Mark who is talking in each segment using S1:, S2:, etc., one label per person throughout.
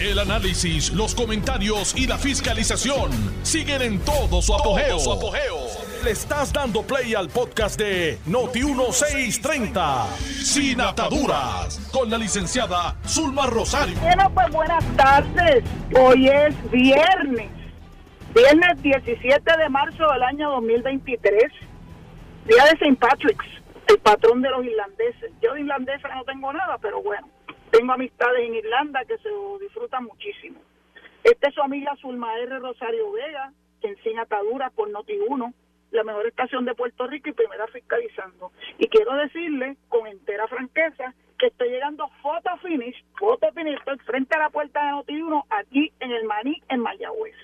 S1: El análisis, los comentarios y la fiscalización siguen en todo su apogeo. Le estás dando play al podcast de Noti1630, Sin Ataduras, con la licenciada Zulma Rosario.
S2: Bueno, pues buenas tardes. Hoy es viernes, viernes 17 de marzo del año 2023, día de St. Patrick's, el patrón de los irlandeses. Yo de irlandesa no tengo nada, pero bueno, tengo amistades en Irlanda que se disfrutan muchísimo. Esta es su amiga Zulma R. Rosario Vega, en Sin Ataduras por Noti1, la mejor estación de Puerto Rico y primera fiscalizando. Y quiero decirle con entera franqueza que estoy llegando foto finish, foto finish, estoy frente a la puerta de Noti1 aquí en el Maní, en Mayagüez.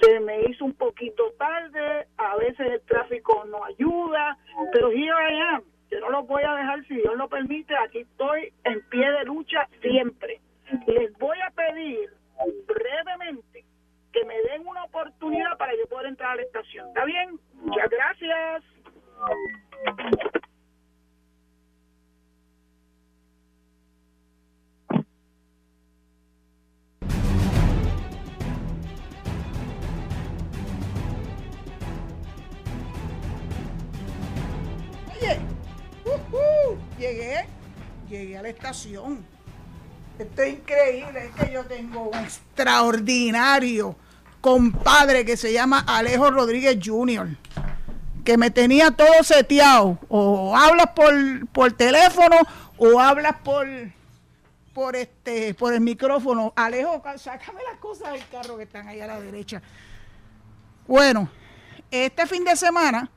S2: Se me hizo un poquito tarde, a veces el tráfico no ayuda, pero here I am. Yo no lo voy a dejar, si Dios lo permite, aquí estoy en pie de lucha siempre. Les voy a pedir brevemente que me den una oportunidad para yo poder entrar a la estación. ¿Está bien? Muchas gracias.
S3: Oye, ujú, llegué, llegué a la estación. Esto es increíble, es que yo tengo un extraordinario compadre que se llama Alejo Rodríguez Jr., que me tenía todo seteado. O hablas por, por teléfono o hablas por, por, este, por el micrófono. Alejo, sácame las cosas del carro que están ahí a la derecha. Bueno, este fin de semana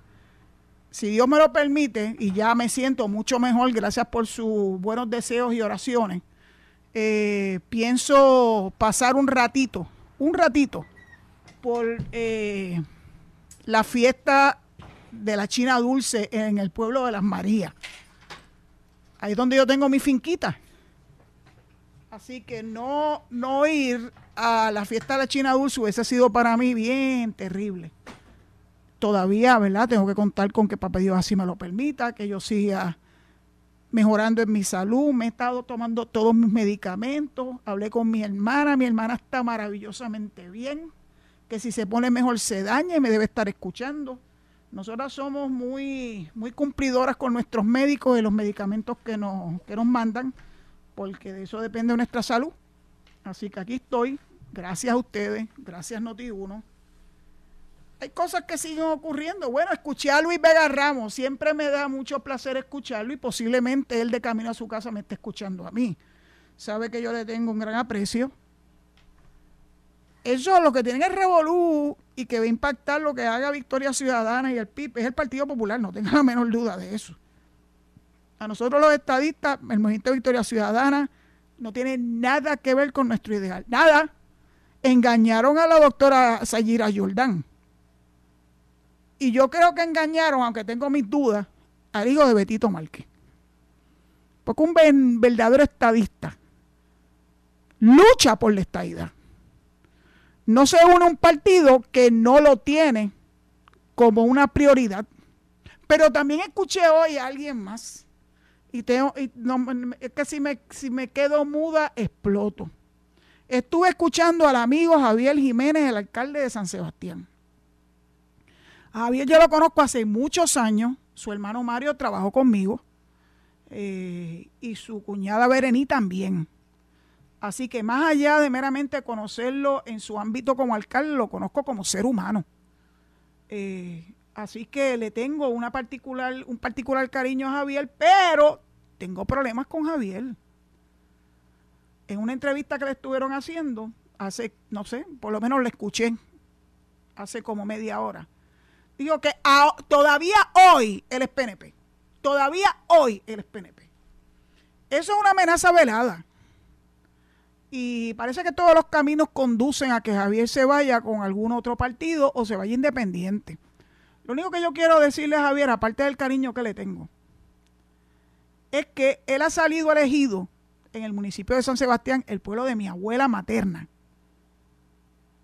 S3: si Dios me lo permite, y ya me siento mucho mejor, gracias por sus buenos deseos y oraciones, eh, pienso pasar un ratito, un ratito, por eh, la fiesta de la China Dulce en el pueblo de Las Marías. Ahí es donde yo tengo mi finquita. Así que no, no ir a la fiesta de la China Dulce hubiese sido para mí bien terrible todavía, ¿verdad? Tengo que contar con que Papá Dios así me lo permita, que yo siga mejorando en mi salud. Me he estado tomando todos mis medicamentos. Hablé con mi hermana. Mi hermana está maravillosamente bien. Que si se pone mejor se daña y me debe estar escuchando. Nosotras somos muy, muy cumplidoras con nuestros médicos y los medicamentos que nos, que nos mandan, porque de eso depende de nuestra salud. Así que aquí estoy. Gracias a ustedes. Gracias Noti1 hay cosas que siguen ocurriendo. Bueno, escuché a Luis Vega Ramos, siempre me da mucho placer escucharlo y posiblemente él de camino a su casa me esté escuchando a mí. Sabe que yo le tengo un gran aprecio. Eso lo que tiene el revolú y que va a impactar lo que haga Victoria Ciudadana y el PIB es el Partido Popular, no tenga la menor duda de eso. A nosotros los estadistas, el movimiento de Victoria Ciudadana no tiene nada que ver con nuestro ideal. Nada. Engañaron a la doctora Sayira Yordán y yo creo que engañaron, aunque tengo mis dudas, al hijo de Betito Márquez. Porque un verdadero estadista lucha por la estadidad. No se une a un partido que no lo tiene como una prioridad. Pero también escuché hoy a alguien más. Y, tengo, y es que si me, si me quedo muda, exploto. Estuve escuchando al amigo Javier Jiménez, el alcalde de San Sebastián Javier yo lo conozco hace muchos años. Su hermano Mario trabajó conmigo. Eh, y su cuñada Berení también. Así que más allá de meramente conocerlo en su ámbito como alcalde, lo conozco como ser humano. Eh, así que le tengo una particular, un particular cariño a Javier, pero tengo problemas con Javier. En una entrevista que le estuvieron haciendo, hace, no sé, por lo menos le escuché hace como media hora Digo que todavía hoy él es PNP. Todavía hoy él es PNP. Eso es una amenaza velada. Y parece que todos los caminos conducen a que Javier se vaya con algún otro partido o se vaya independiente. Lo único que yo quiero decirle a Javier, aparte del cariño que le tengo, es que él ha salido elegido en el municipio de San Sebastián, el pueblo de mi abuela materna.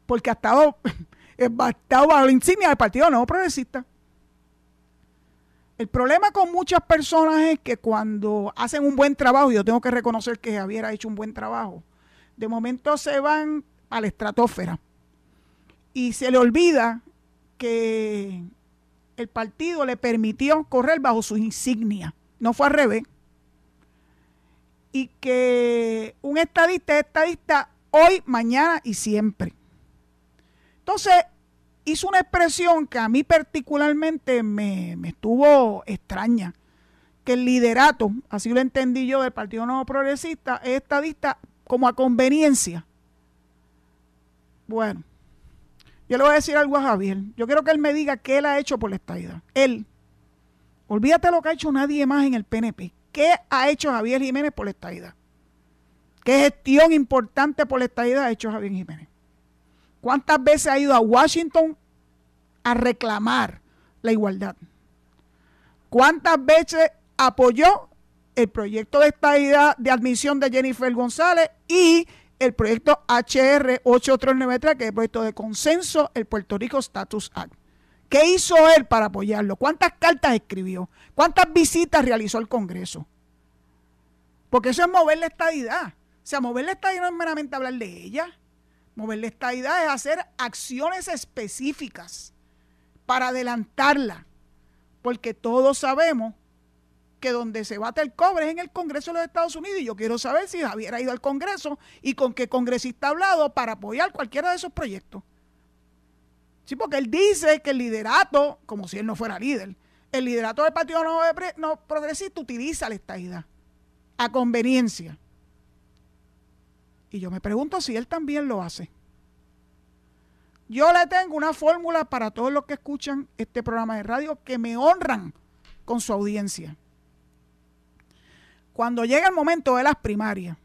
S3: Porque ha estado estado bajo la insignia del Partido Nuevo Progresista. El problema con muchas personas es que cuando hacen un buen trabajo, yo tengo que reconocer que Javier ha hecho un buen trabajo, de momento se van a la estratosfera y se le olvida que el partido le permitió correr bajo su insignia, no fue al revés, y que un estadista es estadista hoy, mañana y siempre. Entonces, hizo una expresión que a mí particularmente me, me estuvo extraña, que el liderato, así lo entendí yo, del Partido Nuevo Progresista, es estadista como a conveniencia. Bueno, yo le voy a decir algo a Javier. Yo quiero que él me diga qué él ha hecho por la estadidad. Él. Olvídate lo que ha hecho nadie más en el PNP. ¿Qué ha hecho Javier Jiménez por la estadidad? ¿Qué gestión importante por la estadidad ha hecho Javier Jiménez? ¿Cuántas veces ha ido a Washington a reclamar la igualdad? ¿Cuántas veces apoyó el proyecto de estadidad de admisión de Jennifer González y el proyecto HR 8393, que es el proyecto de consenso, el Puerto Rico Status Act. ¿Qué hizo él para apoyarlo? ¿Cuántas cartas escribió? ¿Cuántas visitas realizó al Congreso? Porque eso es mover la estadidad. O sea, mover la estadidad no es meramente hablar de ella. Mover la estadidad es hacer acciones específicas para adelantarla. Porque todos sabemos que donde se bate el cobre es en el Congreso de los Estados Unidos y yo quiero saber si Javier ha ido al Congreso y con qué congresista ha hablado para apoyar cualquiera de esos proyectos. Sí, porque él dice que el liderato, como si él no fuera líder, el liderato del Partido no, Progresista utiliza la estadidad a conveniencia. Y yo me pregunto si él también lo hace. Yo le tengo una fórmula para todos los que escuchan este programa de radio que me honran con su audiencia. Cuando llega el momento de las primarias,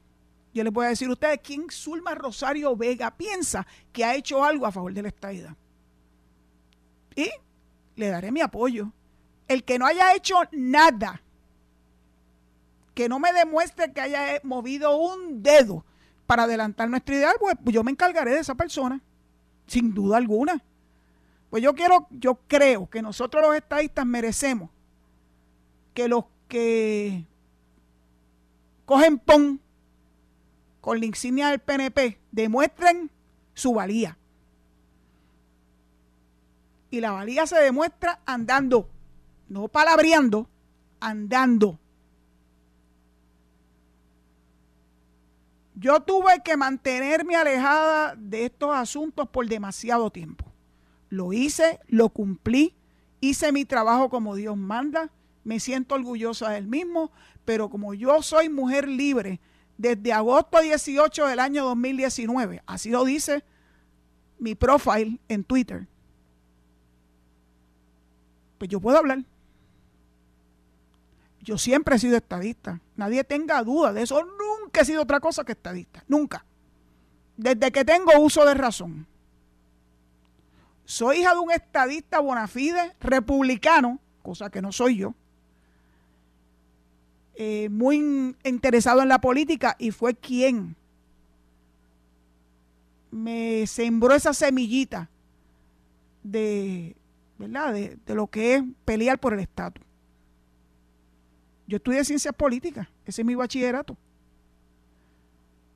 S3: yo les voy a decir a ustedes quién Zulma Rosario Vega piensa que ha hecho algo a favor de la estadidad. Y le daré mi apoyo. El que no haya hecho nada, que no me demuestre que haya movido un dedo para adelantar nuestra idea, pues yo me encargaré de esa persona, sin duda alguna. Pues yo quiero, yo creo que nosotros los estadistas merecemos que los que cogen PON con la insignia del PNP, demuestren su valía. Y la valía se demuestra andando, no palabreando, andando. Yo tuve que mantenerme alejada de estos asuntos por demasiado tiempo. Lo hice, lo cumplí, hice mi trabajo como Dios manda, me siento orgullosa del mismo, pero como yo soy mujer libre desde agosto 18 del año 2019, así lo dice mi profile en Twitter, pues yo puedo hablar. Yo siempre he sido estadista. Nadie tenga duda de eso. Nunca he sido otra cosa que estadista. Nunca. Desde que tengo uso de razón. Soy hija de un estadista bonafide republicano, cosa que no soy yo eh, muy interesado en la política y fue quien me sembró esa semillita de, ¿verdad? De, de lo que es pelear por el estatus. Yo estudié ciencias políticas, ese es mi bachillerato.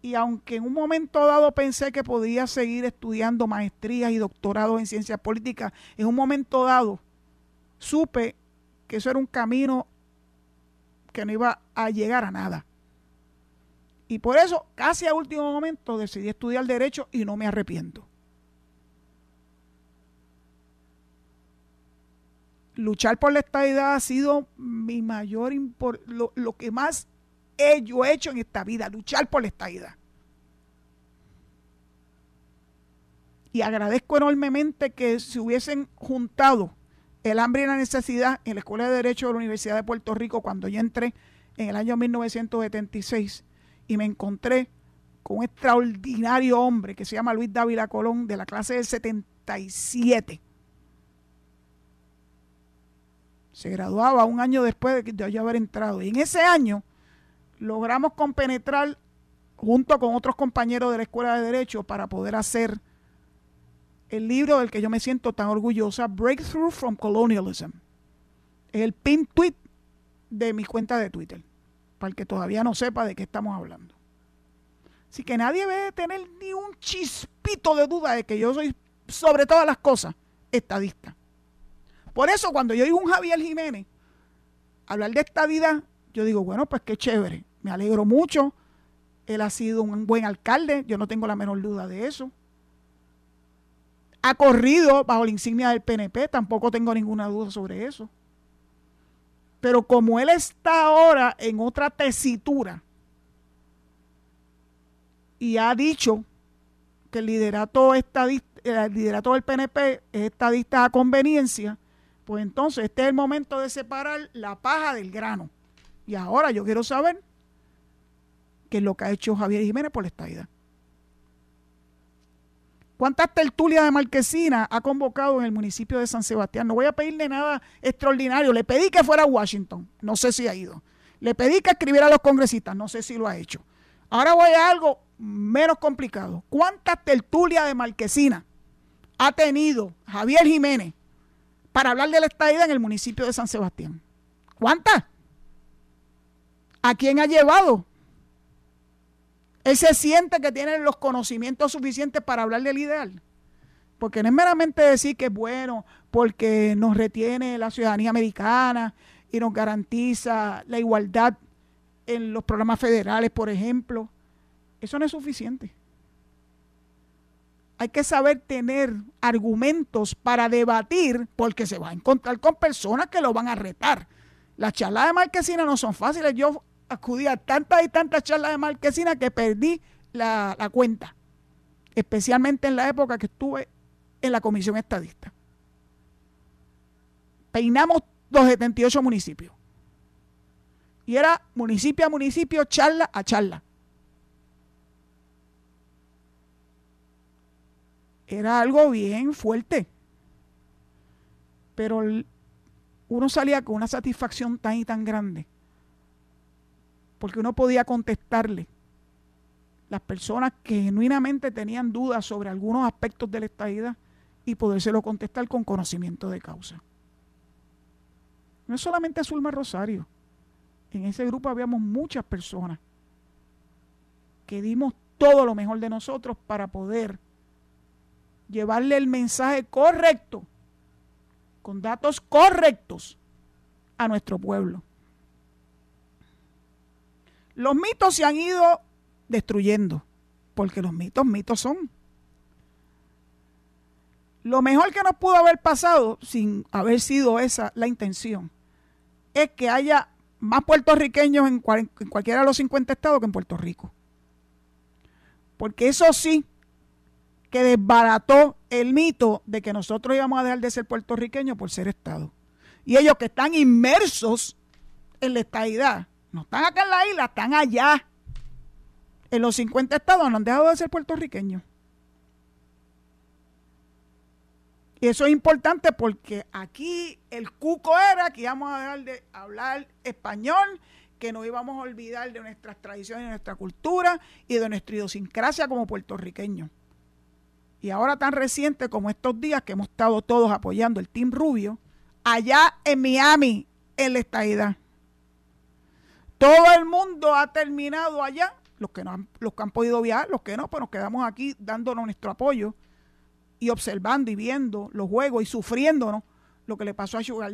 S3: Y aunque en un momento dado pensé que podía seguir estudiando maestrías y doctorados en ciencias políticas, en un momento dado supe que eso era un camino que no iba a llegar a nada. Y por eso, casi a último momento, decidí estudiar derecho y no me arrepiento. Luchar por la estabilidad ha sido mi mayor lo, lo que más he hecho en esta vida, luchar por la estabilidad. Y agradezco enormemente que se hubiesen juntado el hambre y la necesidad en la Escuela de Derecho de la Universidad de Puerto Rico cuando yo entré en el año 1976 y me encontré con un extraordinario hombre que se llama Luis Dávila Colón de la clase del 77. Se graduaba un año después de yo haber entrado. Y en ese año logramos compenetrar junto con otros compañeros de la Escuela de Derecho para poder hacer el libro del que yo me siento tan orgullosa, Breakthrough from Colonialism. Es el pin tweet de mi cuenta de Twitter, para el que todavía no sepa de qué estamos hablando. Así que nadie debe tener ni un chispito de duda de que yo soy, sobre todas las cosas, estadista. Por eso cuando yo oigo un Javier Jiménez hablar de estadidad, yo digo, bueno, pues qué chévere, me alegro mucho, él ha sido un buen alcalde, yo no tengo la menor duda de eso. Ha corrido bajo la insignia del PNP, tampoco tengo ninguna duda sobre eso. Pero como él está ahora en otra tesitura y ha dicho que el liderato, el del PNP es estadista a conveniencia, pues entonces este es el momento de separar la paja del grano. Y ahora yo quiero saber qué es lo que ha hecho Javier Jiménez por la estadidad. ¿Cuántas tertulias de Marquesina ha convocado en el municipio de San Sebastián? No voy a pedirle nada extraordinario. Le pedí que fuera a Washington. No sé si ha ido. Le pedí que escribiera a los congresistas. No sé si lo ha hecho. Ahora voy a algo menos complicado. ¿Cuántas tertulias de Marquesina ha tenido Javier Jiménez para hablar de la estadía en el municipio de San Sebastián? ¿Cuántas? ¿A quién ha llevado? Él se siente que tiene los conocimientos suficientes para hablar del ideal. Porque no es meramente decir que es bueno, porque nos retiene la ciudadanía americana y nos garantiza la igualdad en los programas federales, por ejemplo. Eso no es suficiente. Hay que saber tener argumentos para debatir porque se va a encontrar con personas que lo van a retar. Las charlas de Marquesina no son fáciles. Yo acudí a tantas y tantas charlas de Marquesina que perdí la, la cuenta, especialmente en la época que estuve en la comisión estadista. Peinamos los 78 municipios. Y era municipio a municipio, charla a charla. Era algo bien fuerte. Pero uno salía con una satisfacción tan y tan grande porque uno podía contestarle. Las personas que genuinamente tenían dudas sobre algunos aspectos de la estadidad y podérselo contestar con conocimiento de causa. No es solamente Zulma Rosario. En ese grupo habíamos muchas personas que dimos todo lo mejor de nosotros para poder llevarle el mensaje correcto, con datos correctos a nuestro pueblo. Los mitos se han ido destruyendo, porque los mitos mitos son. Lo mejor que nos pudo haber pasado, sin haber sido esa la intención, es que haya más puertorriqueños en, cualquiera de los 50 estados que en Puerto Rico. Porque eso sí, que desbarató el mito de que nosotros íbamos a dejar de ser puertorriqueños por ser Estado. Y ellos que están inmersos en la estadidad, no están acá en la isla, están allá. En los 50 estados no han dejado de ser puertorriqueños. Y eso es importante porque aquí el cuco era que íbamos a hablar español, que no íbamos a olvidar de nuestras tradiciones, de nuestra cultura y de nuestra idiosincrasia como puertorriqueños. Y ahora tan reciente como estos días que hemos estado todos apoyando el Team Rubio, allá en Miami, en la estadidad. Todo el mundo ha terminado allá, los que, no han, los que han podido viajar, los que no, pues nos quedamos aquí dándonos nuestro apoyo y observando y viendo los juegos y sufriéndonos lo que le pasó a Sugar.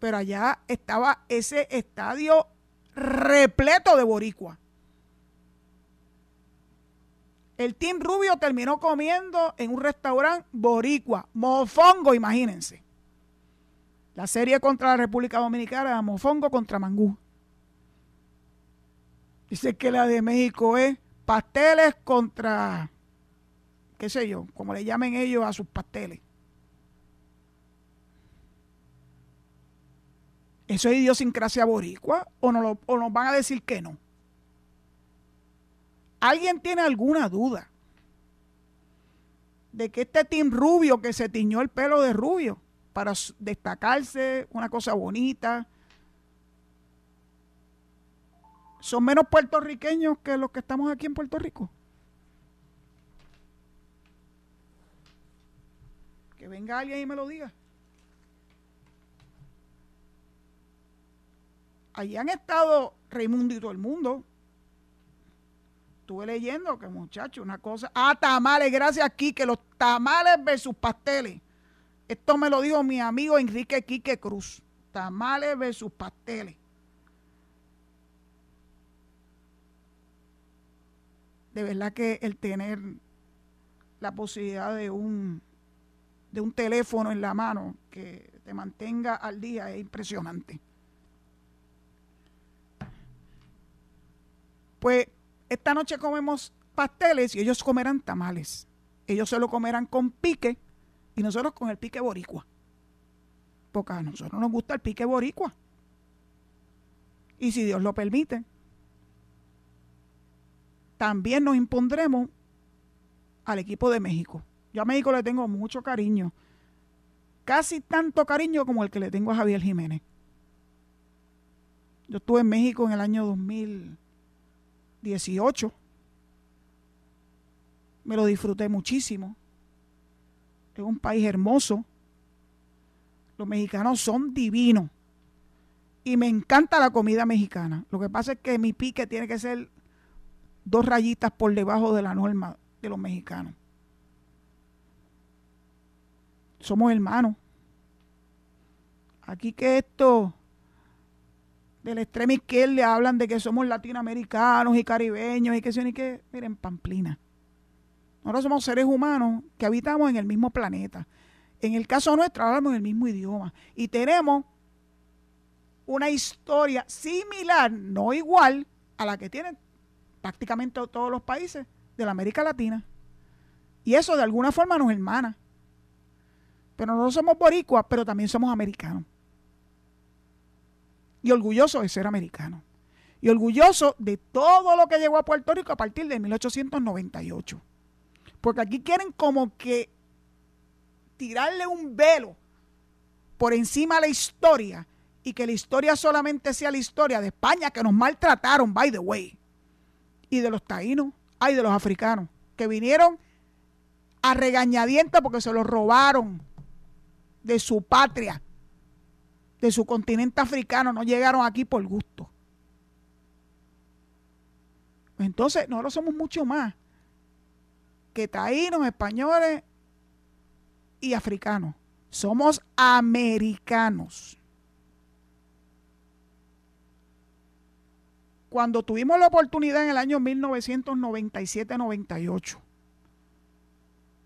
S3: Pero allá estaba ese estadio repleto de boricua. El Team Rubio terminó comiendo en un restaurante boricua, mofongo, imagínense. La serie contra la República Dominicana Mofongo contra Mangú. Dice que la de México es pasteles contra, qué sé yo, como le llamen ellos a sus pasteles. ¿Eso es idiosincrasia boricua o, no o nos van a decir que no? ¿Alguien tiene alguna duda de que este Team Rubio que se tiñó el pelo de rubio para destacarse, una cosa bonita. Son menos puertorriqueños que los que estamos aquí en Puerto Rico. Que venga alguien y me lo diga. allí han estado Raimundo y todo el mundo. Estuve leyendo que, muchacho, una cosa. Ah, tamales, gracias aquí, que los tamales versus pasteles. Esto me lo dijo mi amigo Enrique Quique Cruz. Tamales versus pasteles. De verdad que el tener la posibilidad de un, de un teléfono en la mano que te mantenga al día es impresionante. Pues esta noche comemos pasteles y ellos comerán tamales. Ellos se lo comerán con pique y nosotros con el pique boricua. Porque a nosotros nos gusta el pique boricua. Y si Dios lo permite, también nos impondremos al equipo de México. Yo a México le tengo mucho cariño. Casi tanto cariño como el que le tengo a Javier Jiménez. Yo estuve en México en el año 2000 18. Me lo disfruté muchísimo. Es un país hermoso. Los mexicanos son divinos. Y me encanta la comida mexicana. Lo que pasa es que mi pique tiene que ser dos rayitas por debajo de la norma de los mexicanos. Somos hermanos. Aquí que esto de la extrema izquierda hablan de que somos latinoamericanos y caribeños y que son y que, miren, Pamplina. Nosotros somos seres humanos que habitamos en el mismo planeta. En el caso nuestro hablamos el mismo idioma y tenemos una historia similar, no igual, a la que tienen prácticamente todos los países de la América Latina. Y eso de alguna forma nos hermana. Pero no somos boricuas, pero también somos americanos y orgulloso de ser americano. Y orgulloso de todo lo que llegó a Puerto Rico a partir de 1898. Porque aquí quieren como que tirarle un velo por encima de la historia y que la historia solamente sea la historia de España que nos maltrataron, by the way, y de los taínos, ay, de los africanos, que vinieron a regañadientes porque se los robaron de su patria de su continente africano no llegaron aquí por gusto. Entonces, nosotros somos mucho más que taínos, españoles y africanos. Somos americanos. Cuando tuvimos la oportunidad en el año 1997-98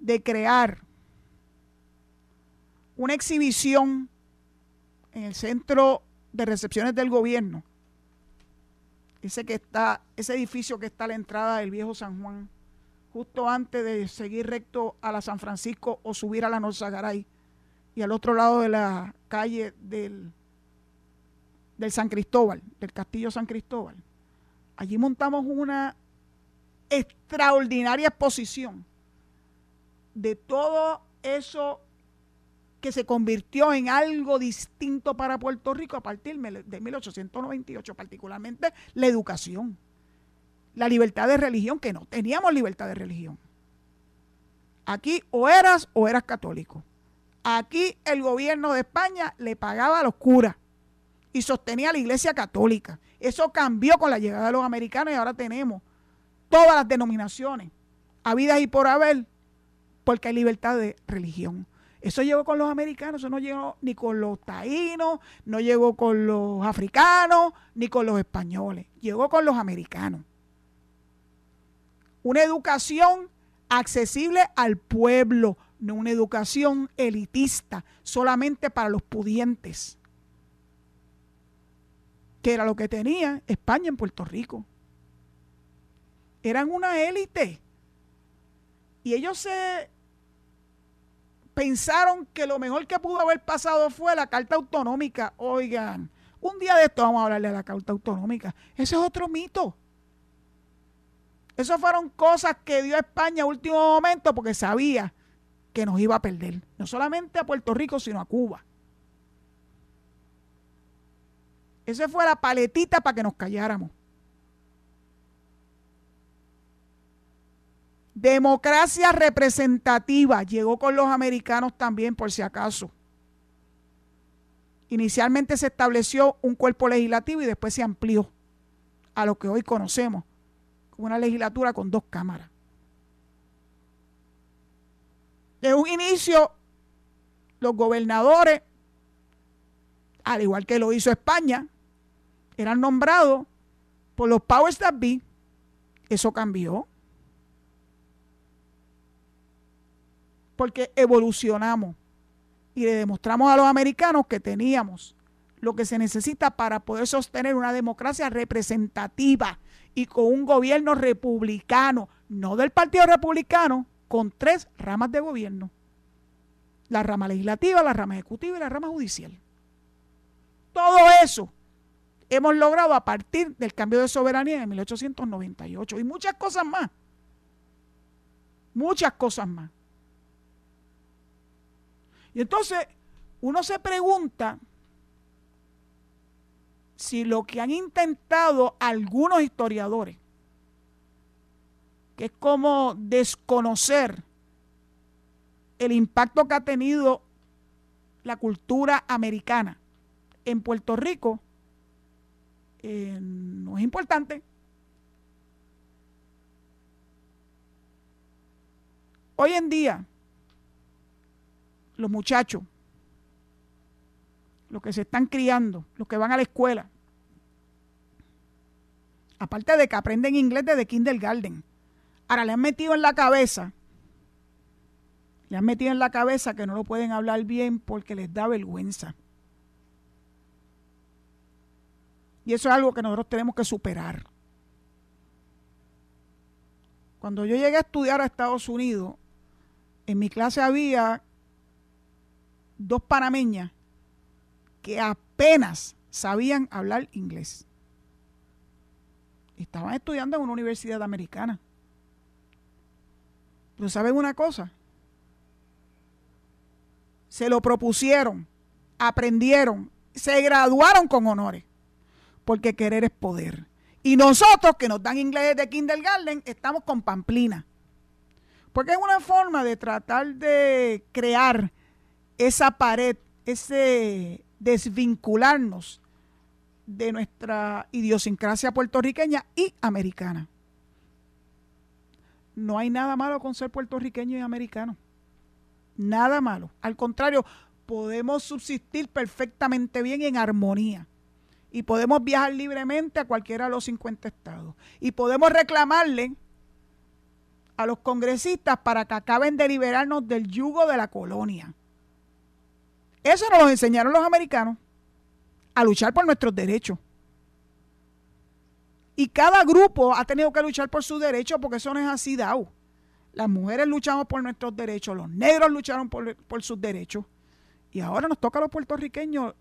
S3: de crear una exhibición en el centro de recepciones del gobierno, ese que está, ese edificio que está a la entrada del viejo San Juan, justo antes de seguir recto a la San Francisco o subir a la Norzagaray, y al otro lado de la calle del, del San Cristóbal, del Castillo San Cristóbal. Allí montamos una extraordinaria exposición de todo eso que se convirtió en algo distinto para Puerto Rico a partir de 1898, particularmente la educación, la libertad de religión, que no teníamos libertad de religión. Aquí o eras o eras católico. Aquí el gobierno de España le pagaba a los curas y sostenía la iglesia católica. Eso cambió con la llegada de los americanos y ahora tenemos todas las denominaciones, habidas y por haber, porque hay libertad de religión. Eso llegó con los americanos, eso no llegó ni con los taínos, no llegó con los africanos, ni con los españoles, llegó con los americanos. Una educación accesible al pueblo, no una educación elitista, solamente para los pudientes, que era lo que tenía España en Puerto Rico. Eran una élite. Y ellos se pensaron que lo mejor que pudo haber pasado fue la carta autonómica. Oigan, un día de esto vamos a hablarle de la carta autonómica. Ese es otro mito. Esas fueron cosas que dio España a último momento porque sabía que nos iba a perder. No solamente a Puerto Rico, sino a Cuba. Esa fue la paletita para que nos calláramos. Democracia representativa llegó con los americanos también, por si acaso. Inicialmente se estableció un cuerpo legislativo y después se amplió a lo que hoy conocemos una legislatura con dos cámaras. De un inicio, los gobernadores, al igual que lo hizo España, eran nombrados por los powers that be. Eso cambió. Porque evolucionamos y le demostramos a los americanos que teníamos lo que se necesita para poder sostener una democracia representativa y con un gobierno republicano, no del Partido Republicano, con tres ramas de gobierno. La rama legislativa, la rama ejecutiva y la rama judicial. Todo eso hemos logrado a partir del cambio de soberanía en 1898 y muchas cosas más. Muchas cosas más. Y entonces uno se pregunta si lo que han intentado algunos historiadores que es como desconocer el impacto que ha tenido la cultura americana en Puerto Rico, eh, no es importante. Hoy en día, los muchachos, los que se están criando, los que van a la escuela, aparte de que aprenden inglés desde kindergarten, Ahora le han metido en la cabeza, le han metido en la cabeza que no lo pueden hablar bien porque les da vergüenza. Y eso es algo que nosotros tenemos que superar. Cuando yo llegué a estudiar a Estados Unidos, en mi clase había dos panameñas que apenas sabían hablar inglés. Estaban estudiando en una universidad americana. Pero ¿saben una cosa? Se lo propusieron, aprendieron, se graduaron con honores, porque querer es poder. Y nosotros que nos dan inglés de kindergarten, estamos con pamplina. Porque es una forma de tratar de crear esa pared, ese desvincularnos de nuestra idiosincrasia puertorriqueña y americana no hay nada malo con ser puertorriqueño y americano. Nada malo. Al contrario, podemos subsistir perfectamente bien en armonía. Y podemos viajar libremente a cualquiera de los 50 estados. Y podemos reclamarle a los congresistas para que acaben de liberarnos del yugo de la colonia. Eso nos lo enseñaron los americanos, a luchar por nuestros derechos. Y cada grupo ha tenido que luchar por sus derechos porque eso no es así dado. Las mujeres luchamos por nuestros derechos, los negros lucharon por, por sus derechos. Y ahora nos toca a los puertorriqueños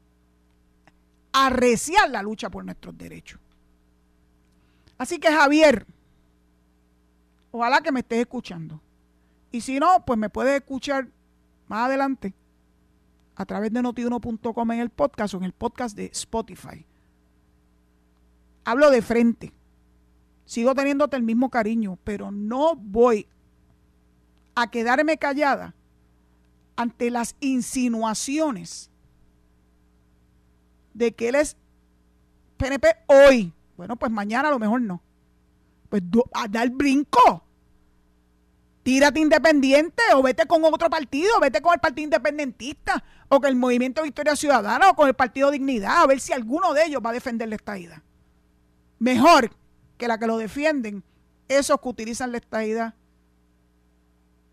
S3: arreciar la lucha por nuestros derechos. Así que Javier, ojalá que me estés escuchando. Y si no, pues me puedes escuchar más adelante a través de notiuno.com en el podcast o en el podcast de Spotify hablo de frente. Sigo teniéndote el mismo cariño, pero no voy a quedarme callada ante las insinuaciones de que él es PNP hoy. Bueno, pues mañana a lo mejor no. Pues a dar brinco. Tírate independiente o vete con otro partido, vete con el Partido Independentista o con el Movimiento Victoria Ciudadana o con el Partido Dignidad, a ver si alguno de ellos va a defender la estadía mejor que la que lo defienden, esos que utilizan la estadidad,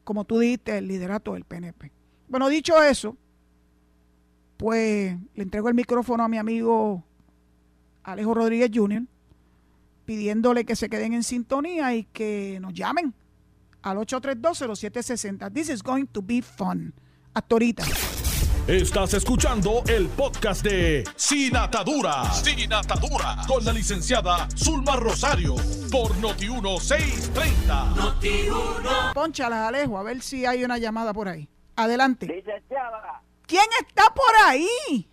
S3: como tú dijiste, el liderato del PNP. Bueno, dicho eso, pues le entrego el micrófono a mi amigo Alejo Rodríguez Jr., pidiéndole que se queden en sintonía y que nos llamen al 832-0760. This is going to be fun. Hasta ahorita.
S1: Estás escuchando el podcast de Sin Atadura. Sin Atadura. Con la licenciada Zulma Rosario. Por Noti1630.
S3: Noti1. Pónchala, Alejo, a ver si hay una llamada por ahí. Adelante.
S4: Licenciada.
S3: ¿Quién está por ahí?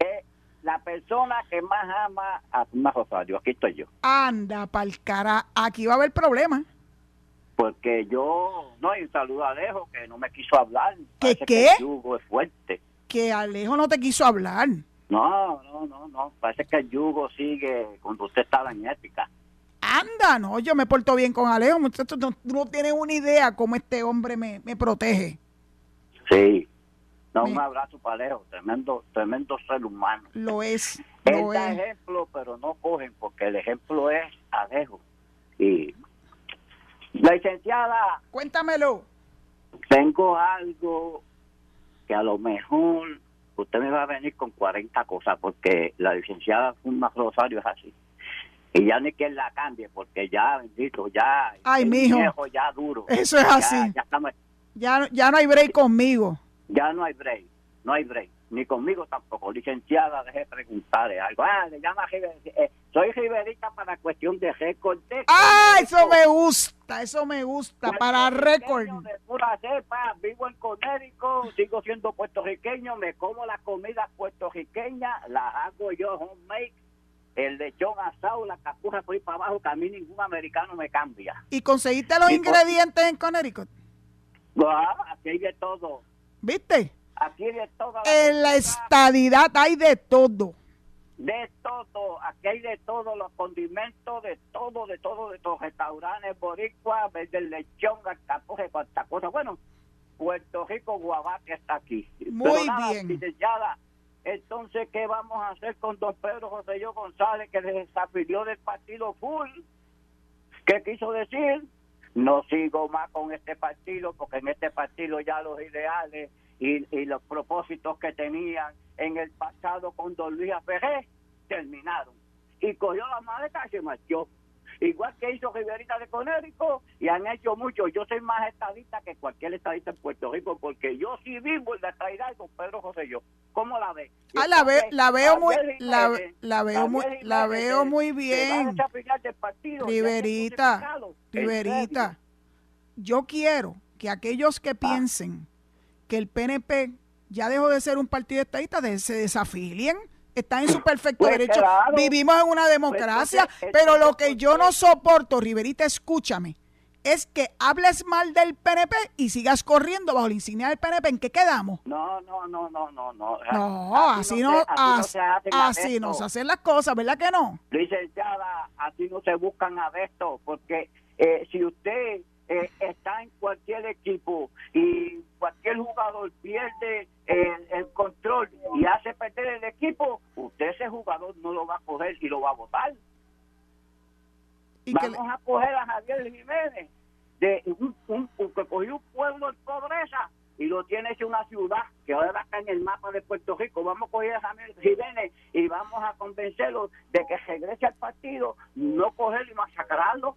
S4: Eh, la persona que más ama a Zulma Rosario. Aquí estoy yo.
S3: Anda, pa'l cara. Aquí va a haber problemas
S4: porque yo, no, y un saludo a Alejo que no me quiso hablar.
S3: ¿Qué qué?
S4: Que es fuerte.
S3: que Alejo no te quiso hablar.
S4: No, no, no, no. Parece que el yugo sigue cuando usted estaba en ética.
S3: Anda, no, yo me porto bien con Alejo. Muchachos, no, tú no tienes una idea cómo este hombre me, me protege.
S4: Sí. No,
S3: Me-
S4: un abrazo para Alejo. Tremendo, tremendo ser humano.
S3: Lo es,
S4: Él
S3: lo
S4: da
S3: es.
S4: ejemplo, pero no cogen, porque el ejemplo es Alejo. Y licenciada,
S3: Cuéntamelo.
S4: tengo algo que a lo mejor usted me va a venir con 40 cosas, porque la licenciada Fulma Rosario es así. Y ya ni que él la cambie, porque ya, bendito, ya.
S3: Ay, mijo.
S4: viejo ya duro.
S3: Eso es
S4: Ya-
S3: así.
S4: Ya, estamos-
S3: Ya, ya no hay break conmigo.
S4: ya no hay break, no hay break. Ni conmigo tampoco. Licenciada, deje de preguntarle algo. Ah, le llama eh, soy riverita para cuestión de récord. de-
S3: ¡Ah! Eso me gusta, eso me gusta. Para récord.
S4: De pura cepa, vivo en Conérico, sigo siendo puertorriqueño, me como las comidas puertorriqueñas, las hago yo homemade, el lechón asado, la capurra por ahí para abajo, que a mí ningún americano me cambia.
S3: ¿Y conseguiste los
S4: Y por-
S3: ingredientes en Connecticut?
S4: Ah, aquí hay de todo,
S3: ¿Viste?
S4: Aquí hay de todo.
S3: En la estadidad hay de todo.
S4: De todo, aquí hay de todo, los condimentos, de todo, de todo, de todos restaurantes boricuas, desde el lechón, y cuanta cosa. Bueno, Puerto Rico, Guabate está aquí.
S3: Muy
S4: nada,
S3: bien.
S4: entonces, ¿qué vamos a hacer con don Pedro José Yo González, que se desafilió del partido full? ¿Qué quiso decir? No sigo más con este partido, porque en este partido ya los ideales y, y los propósitos que tenían en el pasado con don Luis Ferré terminaron. Y cogió la maleta y se marchó. Igual que hizo Riverita de Conérico y han hecho mucho. Yo soy más estadista que cualquier estadista en Puerto Rico porque yo sí vivo en la estadidad con Pedro José Yo. ¿Cómo la ve?
S3: Ah, la ve- la veo muy- la- la veo muy- la veo muy bien.
S4: partido,
S3: Riverita, Riverita, yo quiero que aquellos
S4: Ah.
S3: que piensen que el PNP ya dejó de ser un partido estadista, de- se desafilien. Están en su perfecto
S4: Pues
S3: derecho.
S4: claro.
S3: Vivimos en una democracia,
S4: entonces-
S3: pero lo que yo no soporto, Riverita, escúchame, es que hables mal del PNP y sigas corriendo bajo la insignia del PNP. ¿En qué quedamos?
S4: No, no, no, no, no, no.
S3: No, así no,
S4: se- así se
S3: no se hacen las cosas, ¿verdad que no?
S4: Licenciada, así no se buscan adeptos, porque eh, si usted eh, está en cualquier equipo y cualquier jugador pierde el, el control y hace perder el equipo, usted ese jugador no lo va a coger y lo va a votar.
S3: Le-
S4: Vamos a coger a Javier Jiménez, de un, un- un- que cogió un pueblo en pobreza y lo tiene hecho una ciudad que ahora está en el mapa de Puerto Rico. Vamos a coger a Javier Jiménez y vamos a convencerlo de que regrese al partido, no cogerlo y masacrarlo.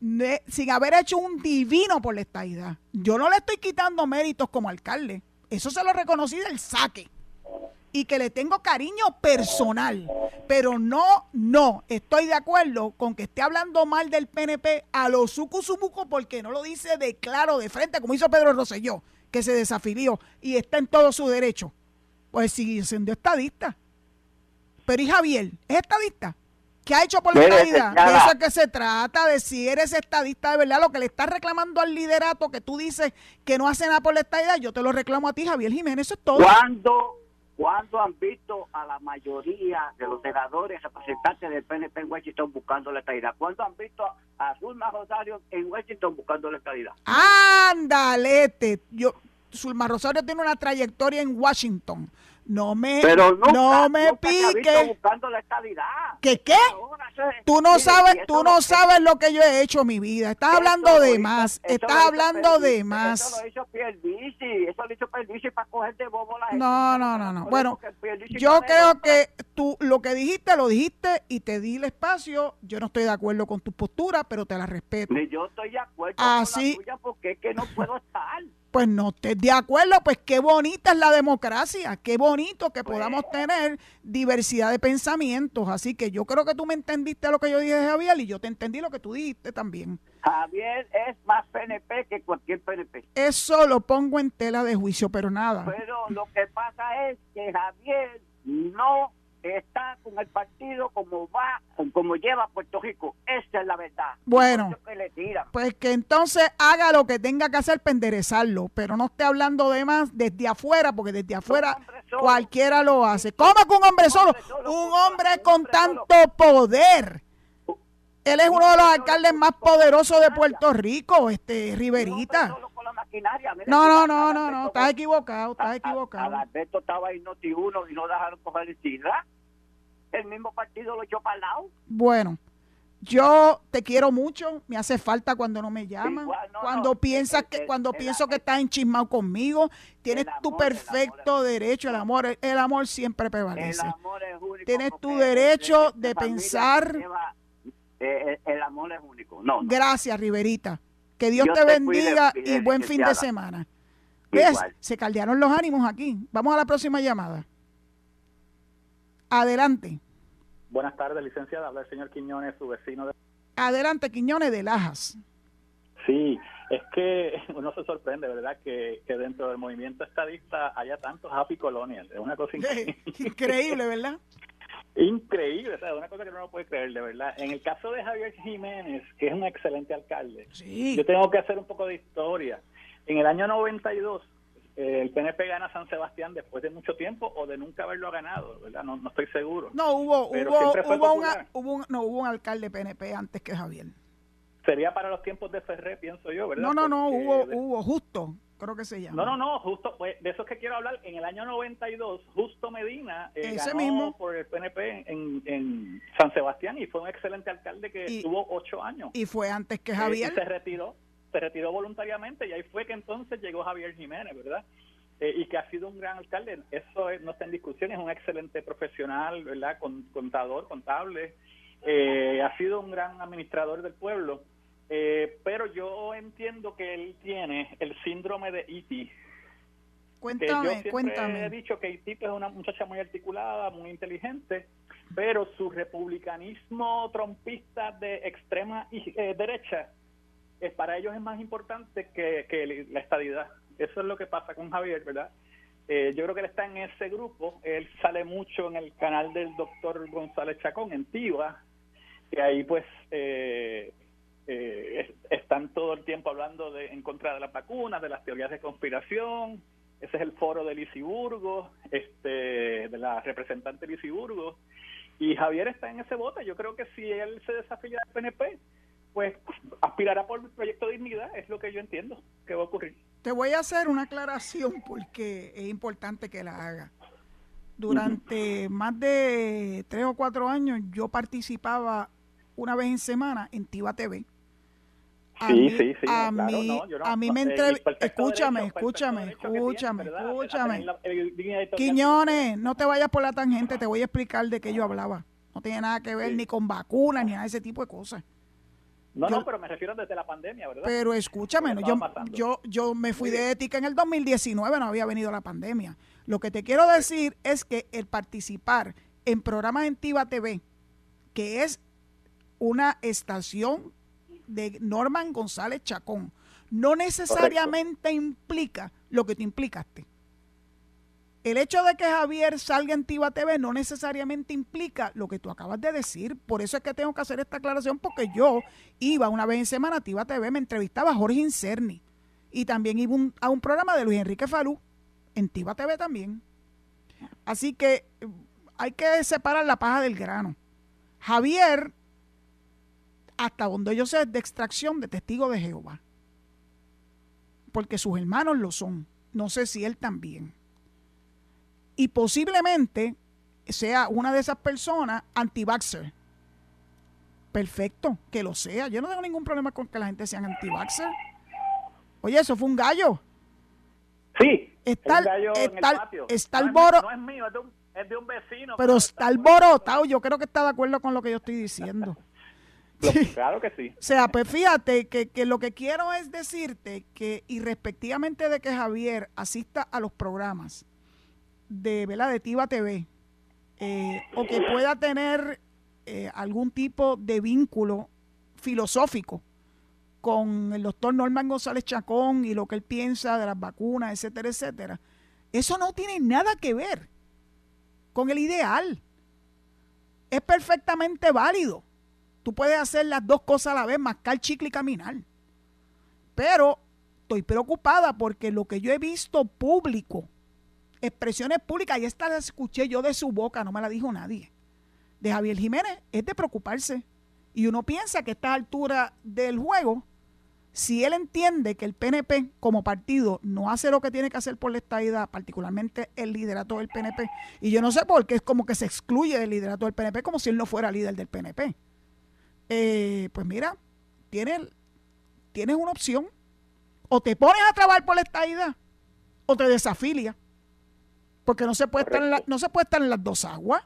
S3: Sin haber hecho un divino por la estadidad. Yo no le estoy quitando méritos como alcalde. Eso se lo reconocí del saque. Y que le tengo cariño personal. Pero no, no, estoy de acuerdo con que esté hablando mal del PNP a los sucusumucos porque no lo dice de claro, de frente, como hizo Pedro Rosselló, que se desafilió y está en todo su derecho. Pues sigue siendo estadista. Pero ¿y Javier? ¿Es estadista? ¿Qué ha hecho por la estadidad? De
S4: señora.
S3: eso es que se trata, de si eres estadista de verdad. Lo que le estás reclamando al liderato que tú dices que no hace nada por la estadidad, yo te lo reclamo a ti, Javier Jiménez, eso es todo.
S4: ¿Cuándo, cuándo han visto a la mayoría de los senadores representantes del PNP en Washington buscando la estadidad? ¿Cuándo han visto a Zulma Rosario en Washington buscando la estadidad?
S3: Ándalete. Yo, Zulma Rosario tiene una trayectoria en Washington. No me,
S4: Pero nunca,
S3: no me
S4: nunca
S3: pique.
S4: buscando la estadidad.
S3: ¿Qué qué? Tú no sabes, tú
S4: lo-
S3: no sabes lo que yo he hecho en mi vida. Estás hablando de más. Estás hablando de más.
S4: Eso lo hizo Pierluisi, eso lo hizo Pierluisi para coger de bobo la gente.
S3: No, no, no, no. Bueno, yo creo que tú lo que dijiste, lo dijiste y te di el espacio. Yo no estoy de acuerdo con tu postura, pero te la respeto.
S4: Yo estoy de acuerdo
S3: Así-
S4: con la tuya porque es que no puedo estar.
S3: Pues no estés de acuerdo, pues qué bonita es la democracia, qué bonito que podamos
S4: Pues-
S3: tener diversidad de pensamientos. Así que yo creo que tú me entendiste lo que yo dije, Javier, y yo te entendí lo que tú dijiste también.
S4: Javier es más PNP que cualquier PNP.
S3: Eso lo pongo en tela de juicio, pero nada.
S4: Pero lo que pasa es que Javier no está con el partido como va, como lleva Puerto Rico. Esa es la verdad.
S3: Bueno.
S4: Que le tiran.
S3: Pues que entonces haga lo que tenga que hacer para enderezarlo, pero no esté hablando de más desde afuera, porque desde afuera cualquiera lo hace. ¿Cómo que un hombre solo? Un hombre con tanto poder. Él es
S4: Un
S3: uno de los alcaldes más poderosos de Puerto Rico, este Riverita.
S4: Maquinaria. Mira,
S3: No, no, no, no, no, estás equivocado, estás equivocado.
S4: Adalberto estaba ahí Noti uno y no dejaron coger el sidra. El mismo partido lo echó para el lado.
S3: Bueno, yo te quiero mucho, me hace falta cuando no me llaman,
S4: Igual, no,
S3: cuando
S4: no,
S3: piensas
S4: el-
S3: que cuando
S4: el-
S3: pienso que estás enchismado conmigo, tienes tu perfecto derecho, el amor, el, amor siempre
S4: El
S3: prevalece.
S4: amor es único.
S3: Tienes tu derecho de pensar-
S4: lleva- eh, el amor es único. No, no.
S3: Gracias, Riverita. Que Dios
S4: Dios
S3: te bendiga
S4: cuide,
S3: y buen fin de semana. ¿Ves?
S4: Igual.
S3: Se caldearon los ánimos aquí. Vamos a la próxima llamada. Adelante.
S5: Buenas tardes, licenciada. Habla el señor Quiñones, su vecino. De...
S3: Adelante, Quiñones de Lajas.
S5: Sí, es que uno se sorprende, ¿verdad? Que, que dentro del movimiento estadista haya tantos happy colonials. Es una cosa increíble.
S3: Increíble, ¿verdad?
S5: Increíble, o sea, una cosa que no lo puede creer, de verdad. En el caso de Javier Jiménez, que es un excelente alcalde,
S3: Sí.
S5: yo tengo que hacer un poco de historia. En el año 92, eh, el PNP gana San Sebastián después de mucho tiempo o de nunca haberlo ganado, ¿verdad? No, no estoy seguro.
S3: No, hubo, hubo, hubo,
S5: popular.
S3: una- hubo un, no, hubo un alcalde PNP antes que Javier.
S5: Sería para los tiempos de Ferré, pienso yo, ¿verdad?
S3: No, no, no,
S5: Porque
S3: hubo,
S5: de-
S3: hubo justo, creo que se llama.
S5: No, no, no, justo, pues, de eso es que quiero hablar. En el año 92, Justo Medina eh,
S3: Ese
S5: ganó
S3: mismo.
S5: por el PNP en, en San Sebastián y fue un excelente alcalde que
S3: Y-
S5: tuvo ocho años.
S3: Y fue antes que
S5: Eh, y
S3: Javier.
S5: se retiró, se retiró voluntariamente y ahí fue que entonces llegó Javier Jiménez, ¿verdad? Eh, y que ha sido un gran alcalde. Eso es- no está en discusión, es un excelente profesional, ¿verdad? Con, contador, contable. Eh, ha sido un gran administrador del pueblo. Eh, pero yo entiendo que él tiene el síndrome de que yo
S3: Cuéntame,
S5: siempre
S3: cuéntame.
S5: he dicho que Haití es una muchacha muy articulada, muy inteligente, pero su republicanismo trompista de extrema eh, derecha, eh, para ellos es más importante que, que la estadidad. Eso es lo que pasa con Javier, ¿verdad? Eh, yo creo que él está en ese grupo, él sale mucho en el canal del doctor González Chacón, en TIVA, que ahí pues eh, eh, es- están todo el tiempo hablando de en contra de las vacunas, de las teorías de conspiración. Ese es el foro de Lisiburgo, este, de la representante Lisiburgo. Y Javier está en ese bote. Yo creo que si él se desafía al PNP, pues aspirará por el proyecto de dignidad, es lo que yo entiendo que va a ocurrir.
S3: Te voy a hacer una aclaración porque es importante que la haga. Durante más de tres o cuatro años yo participaba una vez en semana en Tiva TV. A
S5: Sí,
S3: mí,
S5: sí, sí, no,
S3: a
S5: claro,
S3: mí,
S5: no, yo no-
S3: a mí me entre...
S5: y perfecto
S3: Escúchame,
S5: derecho,
S3: escúchame, escúchame, escúchame.
S5: la.
S3: Quiñones, no te vayas por la tangente, te voy a explicar de qué yo hablaba. No tiene nada que ver
S5: Sí.
S3: ni con vacunas ni nada de ese tipo de cosas.
S5: No,
S3: yo-
S5: no, pero me refiero desde la pandemia, ¿verdad?
S3: Pero escúchame, yo,
S5: pasando.
S3: yo, yo me fui de ética en el 2019, no había venido la pandemia. Lo que te quiero decir es que el participar en programas en Tiva TV, que es una estación de Norman González Chacón, no necesariamente implica lo que tú implicaste. El hecho de que Javier salga en Tiva TV no necesariamente implica lo que tú acabas de decir. Por eso es que tengo que hacer esta aclaración, porque yo iba una vez en semana a Tiva TV, me entrevistaba Jorge Incerni. Y también iba un- a un programa de Luis Enrique Falú, en Tiva TV también. Así que eh, hay que separar la paja del grano. Javier, hasta donde yo sé, de extracción de testigo de Jehová. Porque sus hermanos lo son. No sé si él también. Y posiblemente sea una de esas personas anti-vaxxer. Perfecto, que lo sea. Yo no tengo ningún problema con que la gente sea anti-vaxxer. Oye, eso fue un gallo.
S5: Sí,
S3: Está
S5: el gallo en el
S3: está-
S5: patio.
S3: está
S5: no
S3: el boro-
S5: no es mío, es de un, es de un vecino.
S3: Pero está alborotado. Yo creo que está de acuerdo con lo que yo estoy diciendo.
S5: Claro que sí.
S3: O sea, pues fíjate que, que, lo que quiero es decirte que irrespectivamente de que Javier asista a los programas de, ¿verdad? de Tiva TV eh, o que pueda tener eh, algún tipo de vínculo filosófico con el doctor Norman González Chacón y lo que él piensa de las vacunas, etcétera, etcétera, eso no tiene nada que ver con el ideal. Es perfectamente válido. Tú puedes hacer las dos cosas a la vez, mascar chicle y caminar. Pero estoy preocupada porque lo que yo he visto público, expresiones públicas, y esta las escuché yo de su boca, no me la dijo nadie, de Javier Jiménez, es de preocuparse. Y uno piensa que a esta altura del juego, si él entiende que el PNP como partido no hace lo que tiene que hacer por la estadidad, particularmente el liderato del PNP, y yo no sé por qué es como que se excluye del liderato del PNP como si él no fuera líder del PNP. Eh, pues mira, tienes, tienes una opción. O te pones a trabajar por la estadidad o te desafilia. Porque no se puede, estar en no se puede estar en las dos aguas.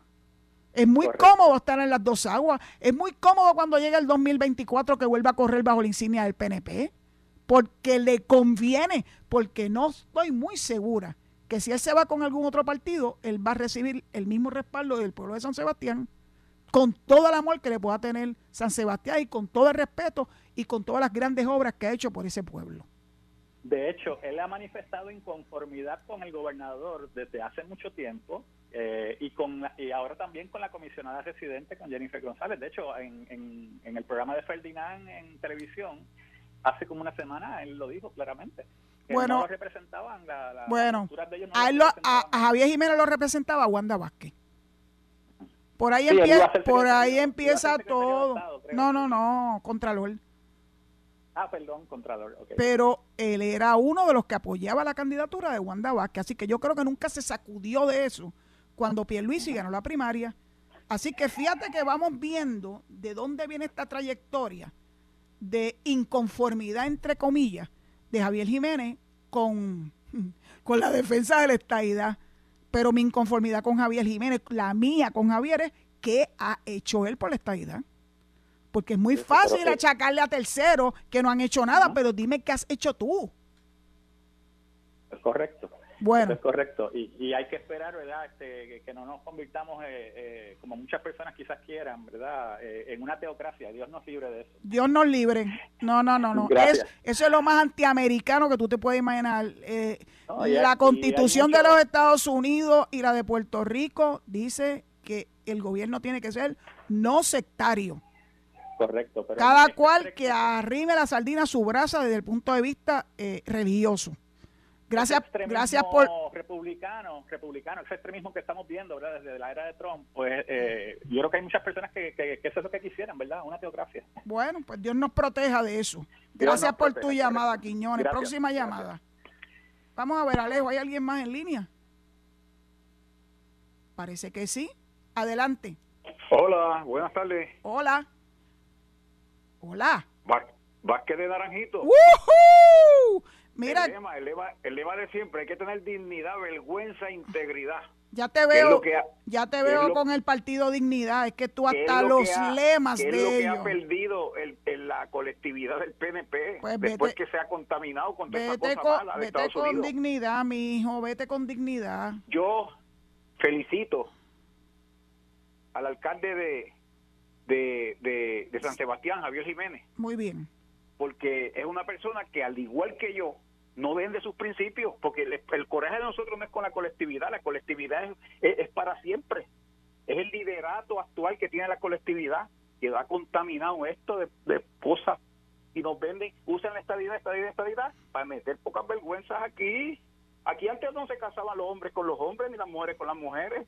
S3: Es muy cómodo estar en las dos aguas. Es muy cómodo cuando llega el 2024 que vuelva a correr bajo la insignia del PNP. Porque le conviene. Porque no estoy muy segura que si él se va con algún otro partido, él va a recibir el mismo respaldo del pueblo de San Sebastián. Con todo el amor que le pueda tener San Sebastián y con todo el respeto y con todas las grandes obras que ha hecho por ese pueblo.
S5: De hecho, él ha manifestado inconformidad con el gobernador desde hace mucho tiempo eh, y con y ahora también con la comisionada residente, con Jennifer González. De hecho, en, en, el programa de Ferdinand en televisión, hace como una semana, él lo dijo claramente.
S3: bueno,
S5: no representaban la,
S3: bueno, a, Javier Jiménez lo representaba Wanda Vázquez. Por ahí empieza, por ahí empieza todo. no, no, no, Contralor.
S5: Ah, perdón, Contralor.
S3: Pero él era uno de los que apoyaba la candidatura de Wanda Vázquez, así que yo creo que nunca se sacudió de eso cuando Pierluisi ganó la primaria. Así que fíjate que vamos viendo de dónde viene esta trayectoria de inconformidad, entre comillas, de Javier Jiménez con, con la defensa de la estadidad. Pero mi inconformidad con Javier Jiménez, la mía con Javier es qué ha hecho él por la estadidad. Porque es muy fácil achacarle a terceros que no han hecho nada, pero dime qué has hecho tú.
S5: Es correcto.
S3: Bueno.
S5: es correcto. Y, hay que esperar, ¿verdad? Este, que no nos convirtamos, eh, eh, como muchas personas quizás quieran, ¿verdad? Eh, en una teocracia. Dios nos libre de eso.
S3: Dios nos libre. No, no, no, no. Es, eso es lo más antiamericano que tú te puedes imaginar. la constitución de los Estados Unidos y la de Puerto Rico dice que el gobierno tiene que ser no sectario.
S5: Correcto.
S3: Cada cual que arrime la sardina a su brasa desde el punto de vista eh, religioso. Gracias, gracias por
S5: republicano, republicano, ese extremismo que estamos viendo, ¿verdad? Desde la era de Trump, pues eh, yo creo que hay muchas personas que, que, eso es lo que quisieran, ¿verdad? Una teocracia.
S3: Bueno, pues Dios nos proteja de eso. Gracias por tu llamada, Quiñones. Próxima llamada. Vamos a ver, Alejo, ¿hay alguien más en línea? Parece que sí. Adelante.
S6: Hola, buenas tardes.
S3: Hola. Hola.
S6: Vázquez de Naranjito.
S3: Mira.
S6: El lema, de siempre, hay que tener dignidad, vergüenza, integridad.
S3: Ya te veo, ya te veo con el partido Dignidad, es que tú hasta los lemas de
S6: es lo
S3: que
S6: ha perdido el, la colectividad del PNP pues después que se ha contaminado con toda esa cosa mala de
S3: Vete con dignidad, mi hijo, vete con dignidad.
S6: Yo felicito al alcalde de, de, de, San Sebastián, Javier Jiménez.
S3: Muy bien.
S6: Porque es una persona que, al igual que yo, no vende sus principios, porque el, coraje de nosotros no es con la colectividad, la colectividad es, es, para siempre. Es el liderato actual que tiene la colectividad, que ha contaminado esto de, de cosas y nos venden, usan la estadidad, estadidad, estadidad, para meter pocas vergüenzas aquí. Aquí antes no se casaban los hombres con los hombres ni las mujeres con las mujeres.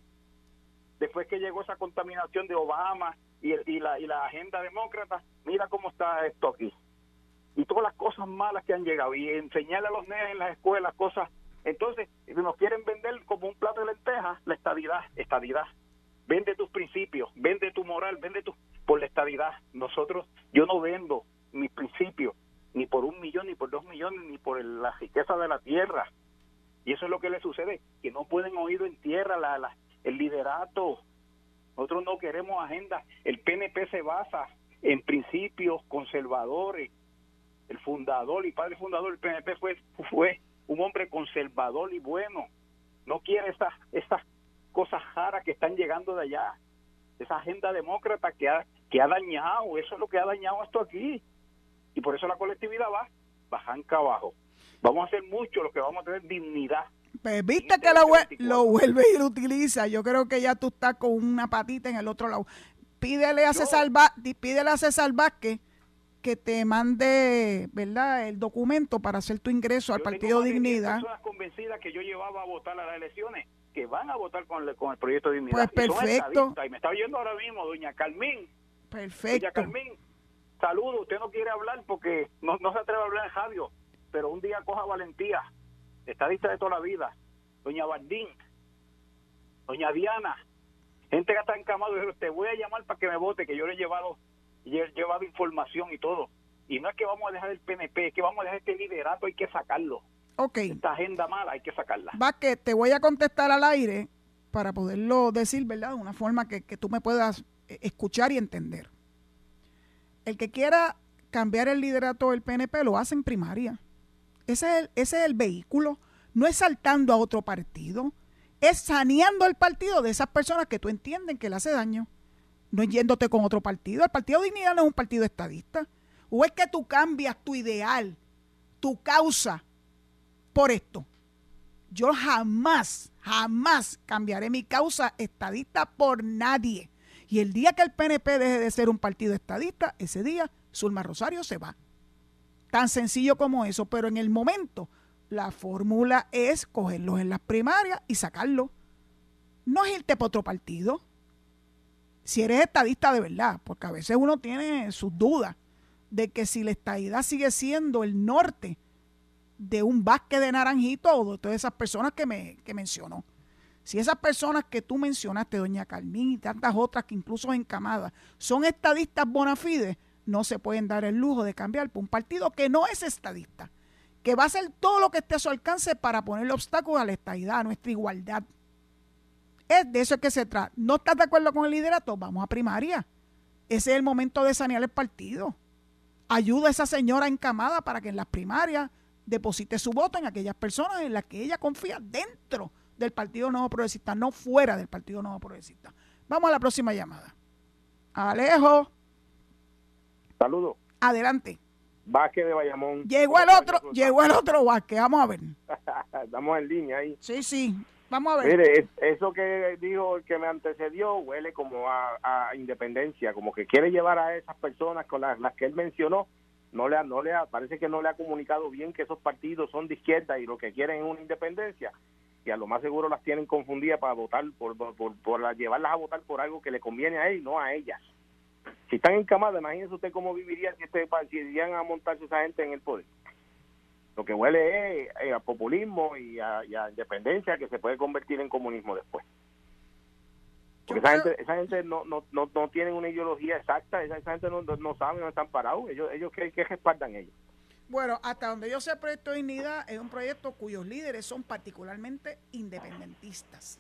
S6: Después que llegó esa contaminación de Obama y, la, y la agenda demócrata, mira cómo está esto aquí. Y todas las cosas malas que han llegado y enseñarle a los niños en las escuelas cosas. Entonces, nos quieren vender como un plato de lentejas la estadidad, estadidad. Vende tus principios, vende tu moral, vende tu por la estadidad. Nosotros, yo no vendo mis principios ni por un millón, ni por dos millones, ni por la riqueza de la tierra. Y eso es lo que le sucede, que no pueden oír en tierra la, el liderato, nosotros no queremos agenda. El PNP se basa en principios conservadores. El fundador y padre fundador del PNP fue, fue un hombre conservador y bueno. No quiere estas cosas raras que están llegando de allá. Esa agenda demócrata que ha, que ha dañado, eso es lo que ha dañado esto aquí. Y por eso la colectividad va bajanca abajo. Vamos a hacer mucho lo que vamos a tener dignidad.
S3: Pues viste que lo, lo vuelve y lo utiliza. Yo creo que ya tú estás con una patita en el otro lado. Pídele a, César, pídele a César Vázquez que te mande, ¿verdad?, el documento para hacer tu ingreso al Partido Dignidad.
S6: personas convencidas que yo llevaba a votar a las elecciones que van a votar con el, con el proyecto de
S3: Dignidad. Pues perfecto.
S6: Y, me está oyendo ahora mismo doña Carmín.
S3: Perfecto.
S6: Doña Carmín, saludo. Usted no quiere hablar porque no, no se atreve a hablar radio, pero un día coja valentía. Estadista de toda la vida. Doña Bardín. Doña Diana. Gente que está encamado. Te voy a llamar para que me vote, que yo le he llevado llevado información y todo. Y no es que vamos a dejar el PNP, es que vamos a dejar este liderato, hay que sacarlo.
S3: Ok.
S6: Esta agenda mala hay que sacarla.
S3: Va que te voy a contestar al aire para poderlo decir, ¿verdad? De una forma que, que tú me puedas eh, escuchar y entender. El que quiera cambiar el liderato del PNP lo hace en primaria. Ese es el, ese es el vehículo. No es saltando a otro partido. Es saneando el partido de esas personas que tú entiendes que le hace daño no yéndote con otro partido. El Partido Dignidad no es un partido estadista. ¿O es que tú cambias tu ideal, tu causa por esto? Yo jamás, jamás cambiaré mi causa estadista por nadie. Y el día que el PNP deje de ser un partido estadista, ese día Zulma Rosario se va. Tan sencillo como eso, pero en el momento la fórmula es cogerlos en las primarias y sacarlos. No es irte para otro partido si eres estadista de verdad, porque a veces uno tiene sus dudas de que si la estadidad sigue siendo el norte de un basque de naranjito o de todas esas personas que, me, que mencionó. Si esas personas que tú mencionaste, doña Carmín y tantas otras que incluso encamadas, son estadistas bona fide, no se pueden dar el lujo de cambiar por un partido que no es estadista, que va a hacer todo lo que esté a su alcance para ponerle obstáculos a la estadidad, a nuestra igualdad. Es de eso que se trata. ¿No estás de acuerdo con el liderato? Vamos a primaria. Ese es el momento de sanear el partido. Ayuda a esa señora encamada para que en las primarias deposite su voto en aquellas personas en las que ella confía dentro del Partido Nuevo Progresista, no fuera del Partido Nuevo Progresista. Vamos a la próxima llamada. Alejo.
S7: Saludos.
S3: Adelante.
S7: Vázquez de Bayamón.
S3: Llegó el otro, llegó el otro Vázquez, vamos a ver.
S7: Estamos en línea ahí.
S3: Sí, sí. Vamos a ver.
S7: Mire, eso que dijo el que me antecedió huele como a, independencia, como que quiere llevar a esas personas con las, que él mencionó. No le, no le parece que no le ha comunicado bien que esos partidos son de izquierda y lo que quieren es una independencia. Y a lo más seguro las tienen confundidas para votar, por, por, llevarlas a votar por algo que le conviene a él y no a ellas. Si están encamadas, imagínense usted cómo viviría si, este, si irían a montarse esa gente en el poder lo que huele es eh, a populismo y a, independencia que se puede convertir en comunismo después. Porque esa gente, esa gente no, no, no, no tienen una ideología exacta, esa, gente no, no sabe dónde están parados, ellos, ellos ¿qué, qué respaldan ellos?
S3: Bueno, hasta donde yo sé, el proyecto de Dignidad es un proyecto cuyos líderes son particularmente independentistas.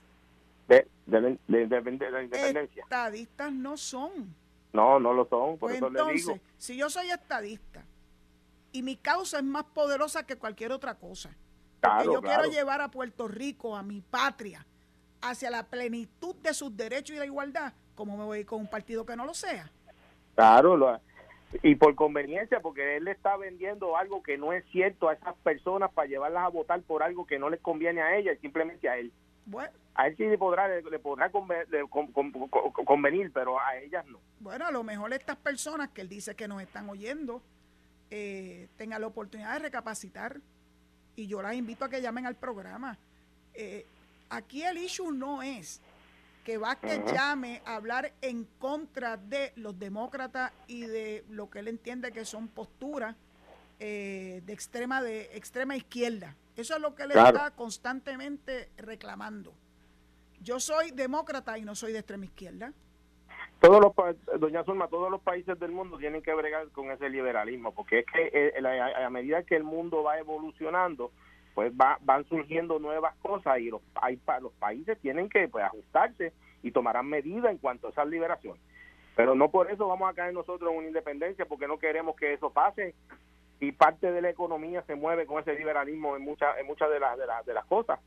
S7: De, de, independencia.
S3: Estadistas no son.
S7: No, no lo son, por
S3: pues
S7: eso
S3: entonces,
S7: le digo.
S3: si yo soy estadista y mi causa es más poderosa que cualquier otra cosa. Porque yo quiero llevar a Puerto Rico, a mi patria, hacia la plenitud de sus derechos y la igualdad. ¿Cómo me voy con un partido que no lo sea?
S7: Claro, y por conveniencia, porque él le está vendiendo algo que no es cierto a esas personas para llevarlas a votar por algo que no les conviene a ellas, simplemente a él.
S3: Bueno.
S7: A él sí le podrá, le, podrá convenir, pero a ellas no.
S3: Bueno, a lo mejor estas personas que él dice que nos están oyendo, eh, tenga la oportunidad de recapacitar y yo las invito a que llamen al programa. Eh, aquí el issue no es que Vázquez llame a hablar en contra de los demócratas y de lo que él entiende que son posturas eh, de extrema de extrema izquierda. Eso es lo que él está constantemente reclamando. Yo soy demócrata y no soy de extrema izquierda
S7: todos los doña Zulma, todos los países del mundo tienen que bregar con ese liberalismo, porque es que eh, a, medida que el mundo va evolucionando, pues va, van surgiendo nuevas cosas y los, hay, los países tienen que pues, ajustarse y tomarán medidas en cuanto a esa liberación. Pero no por eso vamos a caer nosotros en una independencia, porque no queremos que eso pase. Y parte de la economía se mueve con ese liberalismo en muchas en muchas de, las de, las de las cosas.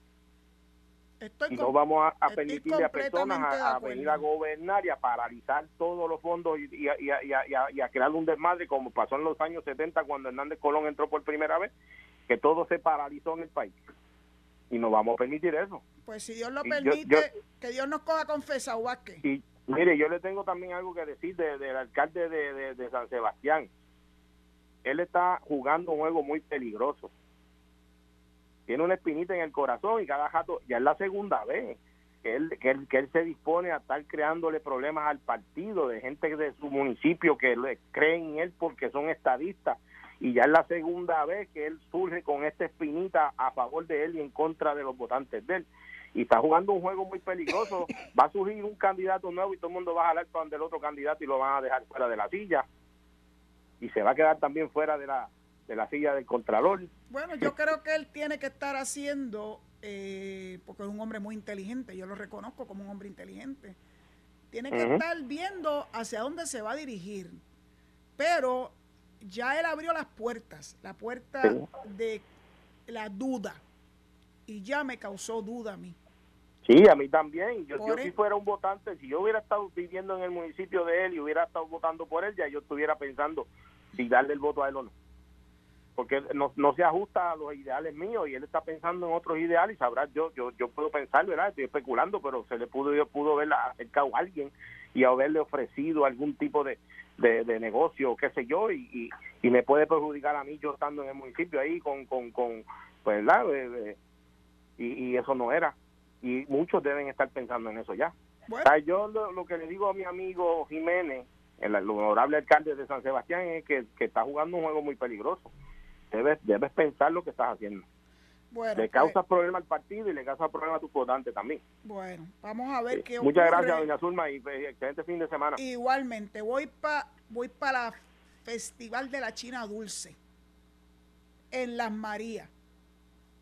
S3: Estoy
S7: no vamos a, a permitirle a personas
S3: de
S7: a, venir a gobernar y a paralizar todos los fondos y, y a- y a- y a- crear un desmadre como pasó en los años 70 cuando Hernández Colón entró por primera vez, que todo se paralizó en el país. Y no vamos a permitir eso.
S3: Pues si Dios lo
S7: yo-
S3: permite,
S7: yo-
S3: que Dios nos coja confesado, Vázquez.
S7: Y mire, yo le tengo también algo que decir de- del alcalde de, de- de San Sebastián. Él está jugando un juego muy peligroso. Tiene una espinita en el corazón y cada rato, ya es la segunda vez que él, que él, que él se dispone a estar creándole problemas al partido de gente de su municipio que le creen en él porque son estadistas. Y ya es la segunda vez que él surge con esta espinita a favor de él y en contra de los votantes de él y está jugando un juego muy peligroso. Va a surgir un candidato nuevo y todo el mundo va a jalar para donde el otro candidato y lo van a dejar fuera de la silla. Y se va a quedar también fuera de la, de la silla del Contralor.
S3: Bueno, yo creo que él tiene que estar haciendo, eh, porque es un hombre muy inteligente, yo lo reconozco como un hombre inteligente, tiene que estar viendo hacia dónde se va a dirigir. Pero ya él abrió las puertas, la puerta
S7: Sí.
S3: de la duda, y ya me causó duda a mí.
S7: Sí, a mí también. Yo, yo
S3: e-
S7: si fuera un votante, si yo hubiera estado viviendo en el municipio de él y hubiera estado votando por él, ya yo estuviera pensando si darle el voto a él o no. Porque no, no se ajusta a los ideales míos y él está pensando en otros ideales y sabrá, yo yo yo puedo pensar, ¿verdad? Estoy especulando, pero se le pudo yo pudo haber acercado a alguien y haberle ofrecido algún tipo de, de, de negocio, qué sé yo, y, y, y me puede perjudicar a mí yo estando en el municipio ahí con, con, con pues, ¿verdad? Eh, eh, y, y eso no era. Y muchos deben estar pensando en eso ya.
S3: Bueno,
S7: O sea, yo lo, lo que le digo a mi amigo Jiménez, el, el honorable alcalde de San Sebastián, es que, que está jugando un juego muy peligroso. Debes, debes pensar lo que estás haciendo.
S3: bueno,
S7: Le
S3: pues,
S7: causas problema al partido y le causas problema a tus votantes también.
S3: bueno, vamos a ver
S7: Sí.
S3: qué
S7: Muchas
S3: ocurre.
S7: gracias, doña Zulma, y excelente fin de semana.
S3: Igualmente, voy para voy para Festival de la China Dulce en Las Marías.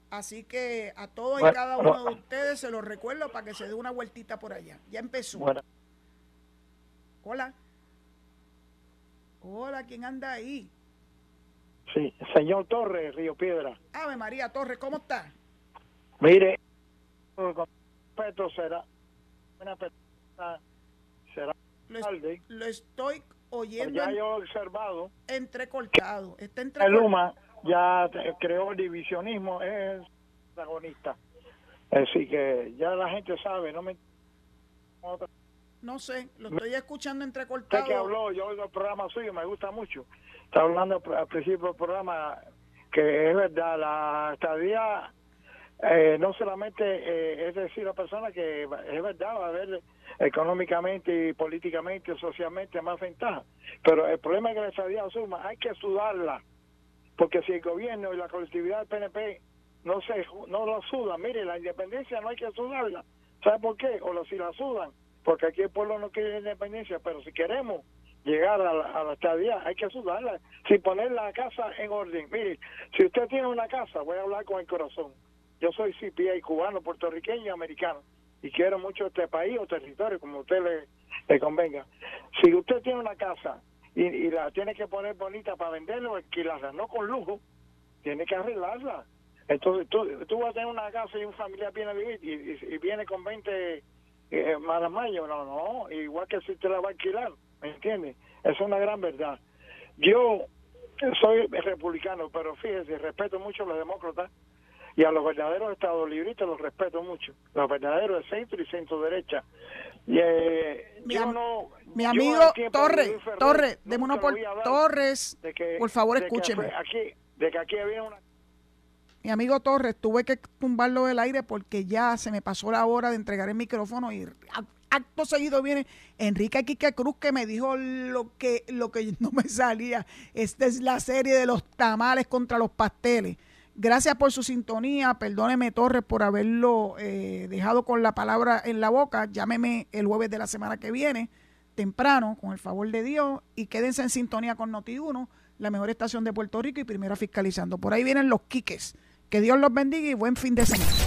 S3: Así que a todos y cada uno de ustedes se los recuerdo para que se dé una vueltita por allá. Ya empezó.
S2: Bueno,
S3: Hola. Hola, ¿quién anda ahí?
S2: Sí, señor Torres, Río Piedra.
S3: Ave María Torres, ¿cómo está?
S2: Mire, con respeto será una persona, será
S3: Lo,
S2: alcalde,
S3: lo estoy oyendo
S2: ya
S3: en-
S2: yo he observado,
S3: entrecortado. Está
S2: el
S3: entrecortado.
S2: Luma ya creó el divisionismo, es protagonista. Así que ya la gente sabe, no me...
S3: No sé, lo estoy escuchando
S2: Usted
S3: entrecortado.
S2: que habló, yo oigo el programa suyo, me gusta mucho. Está hablando al principio del programa que es verdad, la estadía eh, no solamente eh, es decir la persona que es verdad, va a haber económicamente y políticamente y socialmente más ventaja. Pero el problema es que la estadía suma, hay que sudarla. Porque si el gobierno y la colectividad del PNP no se no la sudan, mire, la independencia no hay que sudarla. ¿Sabe por qué? O lo- si la sudan, porque aquí el pueblo no quiere independencia, pero si queremos llegar a la, a la estadía hay que sudarla, sin poner la casa en orden. Mire, si usted tiene una casa, voy a hablar con el corazón. Yo soy CPA cubano, puertorriqueño y americano y quiero mucho este país o territorio, como a usted le, convenga. Si usted tiene una casa y, la tiene que poner bonita para venderla o alquilarla, no con lujo, tiene que arreglarla. Entonces tú, tú vas a tener una casa y un familiar viene a vivir y, viene con 20 eh, maramayos, no, no, igual que si te la va a alquilar, ¿me entiendes? Es una gran verdad. Yo soy republicano, pero fíjese, respeto mucho a los demócratas y a los verdaderos estados libristas los respeto mucho, los verdaderos de centro y centro derecha. Y, eh,
S3: Mi
S2: yo no,
S3: Mi
S2: yo
S3: amigo
S2: de
S3: Torres,
S2: Ferrer
S3: Torres,
S2: le
S3: por Torres,
S2: de que-
S3: por favor,
S2: de que
S3: escúcheme.
S2: aquí, de que aquí había una
S3: Mi amigo Torres, tuve que tumbarlo del aire porque ya se me pasó la hora de entregar el micrófono y acto seguido viene Enrique Quique Cruz que me dijo lo que, lo que no me salía. Esta es la serie de los tamales contra los pasteles. Gracias por su sintonía. Perdóneme, Torres, por haberlo eh, dejado con la palabra en la boca. Llámeme el jueves de la semana que viene, temprano, con el favor de Dios, y quédense en sintonía con Noti1, la mejor estación de Puerto Rico y primera fiscalizando. Por ahí vienen los quiques. Que Dios los bendiga y buen fin de semana.